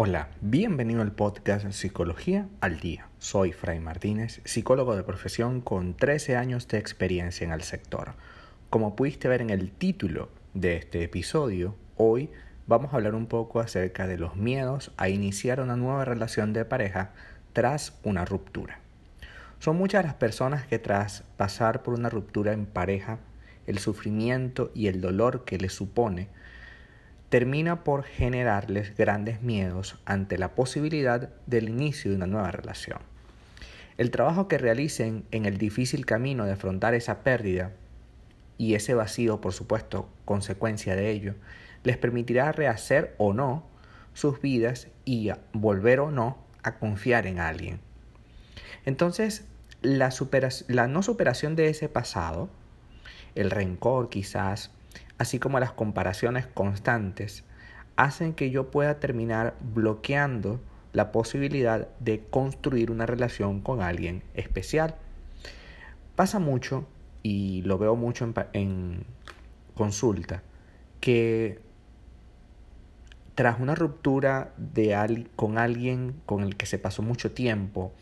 Hola, bienvenido al podcast Psicología al Día. Soy Fray Martínez, psicólogo de profesión con 13 años de experiencia en el sector. Como pudiste ver en el título de este episodio, hoy vamos a hablar un poco acerca de los miedos a iniciar una nueva relación de pareja tras una ruptura. Son muchas las personas que tras pasar por una ruptura en pareja, el sufrimiento y el dolor que les supone, termina por generarles grandes miedos ante la posibilidad del inicio de una nueva relación. El trabajo que realicen en el difícil camino de afrontar esa pérdida y ese vacío, por supuesto, consecuencia de ello, les permitirá rehacer o no sus vidas y volver o no a confiar en alguien. Entonces, la, la no superación de ese pasado, el rencor quizás, así como las comparaciones constantes, hacen que yo pueda terminar bloqueando la posibilidad de construir una relación con alguien especial. Pasa mucho, y lo veo mucho en, consulta, que tras una ruptura de con alguien con el que se pasó mucho tiempo,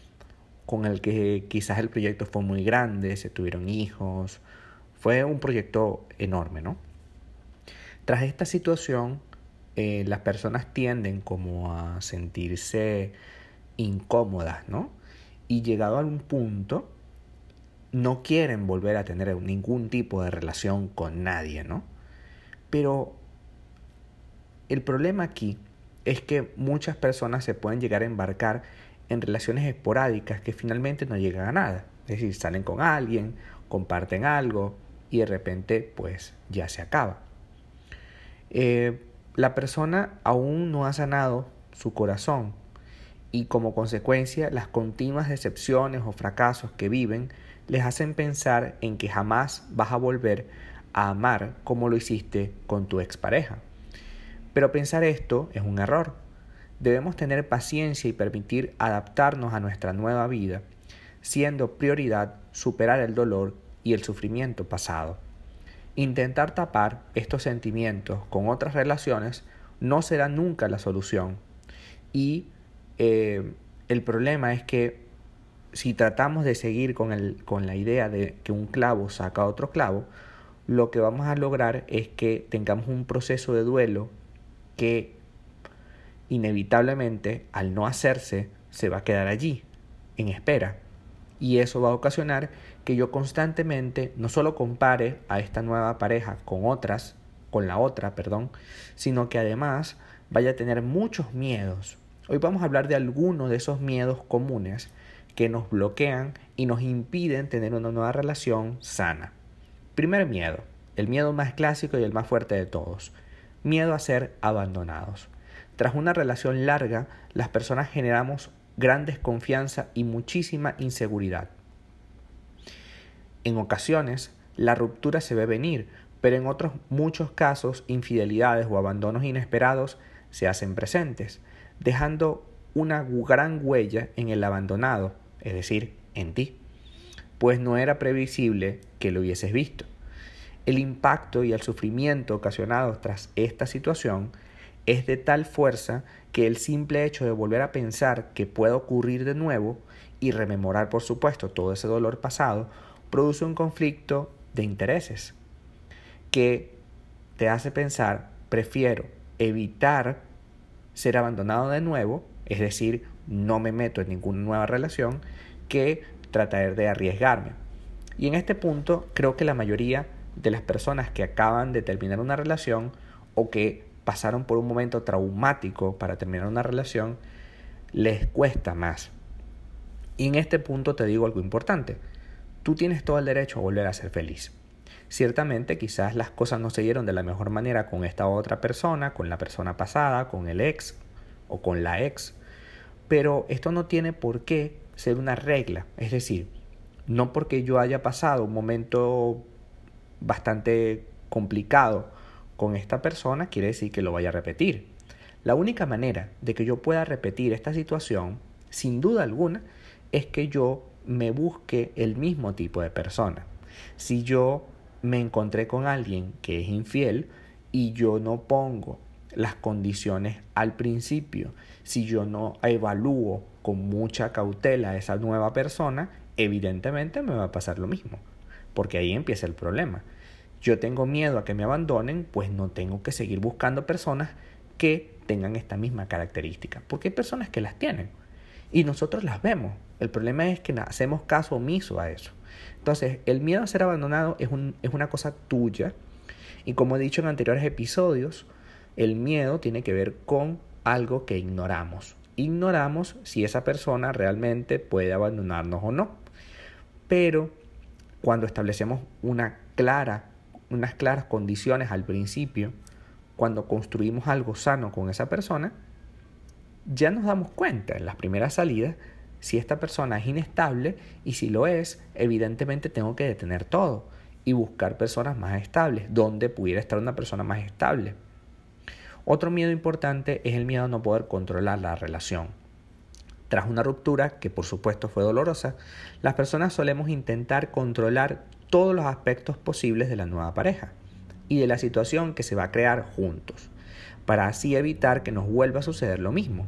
con el que quizás el proyecto fue muy grande, se tuvieron hijos, fue un proyecto enorme, ¿no? Tras esta situación, eh, las personas tienden como a sentirse incómodas, ¿no? Y llegado a un punto, no quieren volver a tener ningún tipo de relación con nadie, ¿no? Pero el problema aquí es que muchas personas se pueden llegar a embarcar en relaciones esporádicas que finalmente no llegan a nada. Es decir, salen con alguien, comparten algo y de repente pues ya se acaba. Eh, la persona aún no ha sanado su corazón y como consecuencia las continuas decepciones o fracasos que viven les hacen pensar en que jamás vas a volver a amar como lo hiciste con tu expareja. Pero pensar esto es un error. Debemos tener paciencia y permitir adaptarnos a nuestra nueva vida, siendo prioridad superar el dolor y el sufrimiento pasado. Intentar tapar estos sentimientos con otras relaciones no será nunca la solución. Y eh, el problema es que si tratamos de seguir con, el, con la idea de que un clavo saca otro clavo, lo que vamos a lograr es que tengamos un proceso de duelo que inevitablemente al no hacerse se va a quedar allí, en espera. Y eso va a ocasionar que yo constantemente no solo compare a esta nueva pareja con otras, con la otra, perdón, sino que además vaya a tener muchos miedos. Hoy vamos a hablar de algunos de esos miedos comunes que nos bloquean y nos impiden tener una nueva relación sana. Primer miedo, el miedo más clásico y el más fuerte de todos, miedo a ser abandonados. Tras una relación larga, las personas generamos gran desconfianza y muchísima inseguridad. En ocasiones, la ruptura se ve venir, pero en otros muchos casos, infidelidades o abandonos inesperados se hacen presentes, dejando una gran huella en el abandonado, es decir, en ti, pues no era previsible que lo hubieses visto. El impacto y el sufrimiento ocasionados tras esta situación es de tal fuerza que el simple hecho de volver a pensar que puede ocurrir de nuevo y rememorar, por supuesto, todo ese dolor pasado, produce un conflicto de intereses que te hace pensar, prefiero evitar ser abandonado de nuevo, es decir, no me meto en ninguna nueva relación, que tratar de arriesgarme. Y en este punto creo que la mayoría de las personas que acaban de terminar una relación o que pasaron por un momento traumático para terminar una relación, les cuesta más. Y en este punto te digo algo importante. Tú tienes todo el derecho a volver a ser feliz. Ciertamente quizás las cosas no se dieron de la mejor manera con esta otra persona, con la persona pasada, con el ex o con la ex, pero esto no tiene por qué ser una regla. Es decir, no porque yo haya pasado un momento bastante complicado con esta persona quiere decir que lo vaya a repetir. La única manera de que yo pueda repetir esta situación, sin duda alguna, es que yo me busque el mismo tipo de persona. Si yo me encontré con alguien que es infiel y yo no pongo las condiciones al principio. Si yo no evalúo con mucha cautela a esa nueva persona, evidentemente me va a pasar lo mismo, porque ahí empieza el problema. Yo tengo miedo a que me abandonen, pues no tengo que seguir buscando personas que tengan esta misma característica, porque hay personas que las tienen y nosotros las vemos. El problema es que hacemos caso omiso a eso. Entonces, el miedo a ser abandonado es, es una cosa tuya y como he dicho en anteriores episodios, el miedo tiene que ver con algo que ignoramos. Ignoramos si esa persona realmente puede abandonarnos o no. Pero cuando establecemos una clara, unas claras condiciones al principio, cuando construimos algo sano con esa persona, ya nos damos cuenta en las primeras salidas si esta persona es inestable y si lo es, evidentemente tengo que detener todo y buscar personas más estables, donde pudiera estar una persona más estable. Otro miedo importante es el miedo a no poder controlar la relación. Tras una ruptura, que por supuesto fue dolorosa, las personas solemos intentar controlar todos los aspectos posibles de la nueva pareja y de la situación que se va a crear juntos, para así evitar que nos vuelva a suceder lo mismo.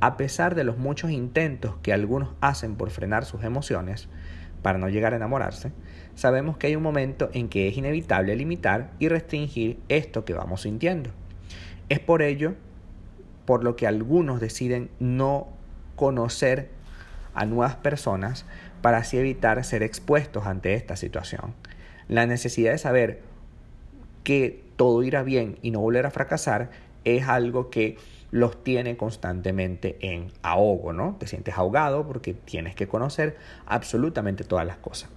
A pesar de los muchos intentos que algunos hacen por frenar sus emociones, para no llegar a enamorarse, sabemos que hay un momento en que es inevitable limitar y restringir esto que vamos sintiendo. Es por ello por lo que algunos deciden no conocer a nuevas personas para así evitar ser expuestos ante esta situación. La necesidad de saber que todo irá bien y no volver a fracasar es algo que los tiene constantemente en ahogo, ¿no? Te sientes ahogado porque tienes que conocer absolutamente todas las cosas.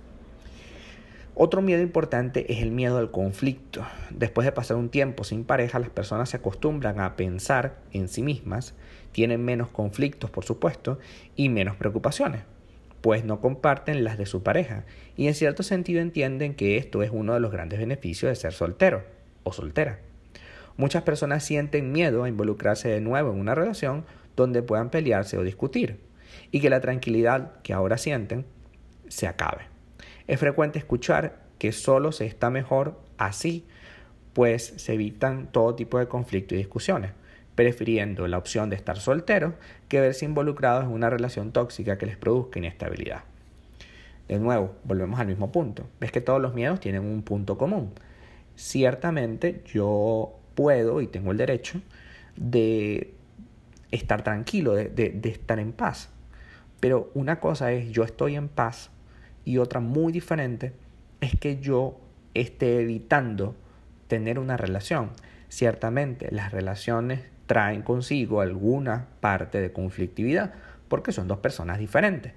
Otro miedo importante es el miedo al conflicto. Después de pasar un tiempo sin pareja, las personas se acostumbran a pensar en sí mismas, tienen menos conflictos, por supuesto, y menos preocupaciones, pues no comparten las de su pareja, y en cierto sentido entienden que esto es uno de los grandes beneficios de ser soltero o soltera. Muchas personas sienten miedo a involucrarse de nuevo en una relación donde puedan pelearse o discutir y que la tranquilidad que ahora sienten se acabe. Es frecuente escuchar que solo se está mejor así, pues se evitan todo tipo de conflicto y discusiones, prefiriendo la opción de estar solteros que verse involucrados en una relación tóxica que les produzca inestabilidad. De nuevo, volvemos al mismo punto. Ves que todos los miedos tienen un punto común. Ciertamente yo puedo y tengo el derecho de estar tranquilo, de, estar en paz. Pero una cosa es yo estoy en paz y otra muy diferente es que yo esté evitando tener una relación. Ciertamente las relaciones traen consigo alguna parte de conflictividad porque son dos personas diferentes.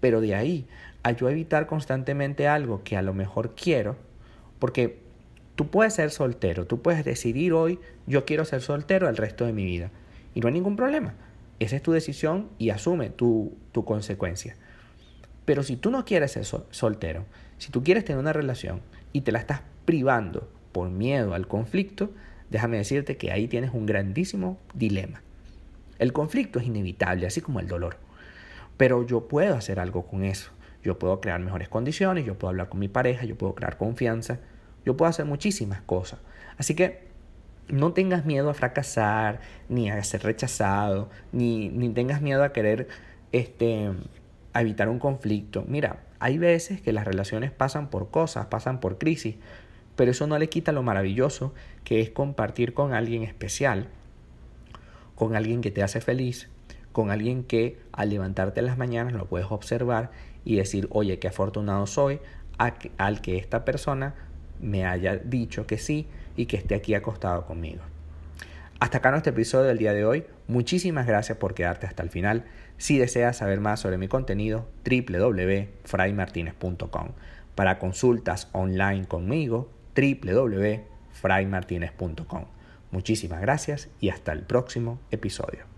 Pero de ahí a yo evitar constantemente algo que a lo mejor quiero, porque Tú puedes ser soltero, tú puedes decidir hoy, yo quiero ser soltero el resto de mi vida. Y no hay ningún problema. Esa es tu decisión y asume tu, tu consecuencia. Pero si tú no quieres ser soltero, si tú quieres tener una relación y te la estás privando por miedo al conflicto, déjame decirte que ahí tienes un grandísimo dilema. El conflicto es inevitable, así como el dolor. Pero yo puedo hacer algo con eso. Yo puedo crear mejores condiciones, yo puedo hablar con mi pareja, yo puedo crear confianza, yo puedo hacer muchísimas cosas. Así que no tengas miedo a fracasar, ni a ser rechazado, ni, ni tengas miedo a querer este, evitar un conflicto. Mira, hay veces que las relaciones pasan por cosas, pasan por crisis, pero eso no le quita lo maravilloso que es compartir con alguien especial, con alguien que te hace feliz, con alguien que al levantarte en las mañanas lo puedes observar y decir, oye, qué afortunado soy al que esta persona me haya dicho que sí y que esté aquí acostado conmigo. Hasta acá nuestro episodio del día de hoy. Muchísimas gracias por quedarte hasta el final. Si deseas saber más sobre mi contenido, www.fraymartinez.com. Para consultas online conmigo, www.fraymartinez.com. Muchísimas gracias y hasta el próximo episodio.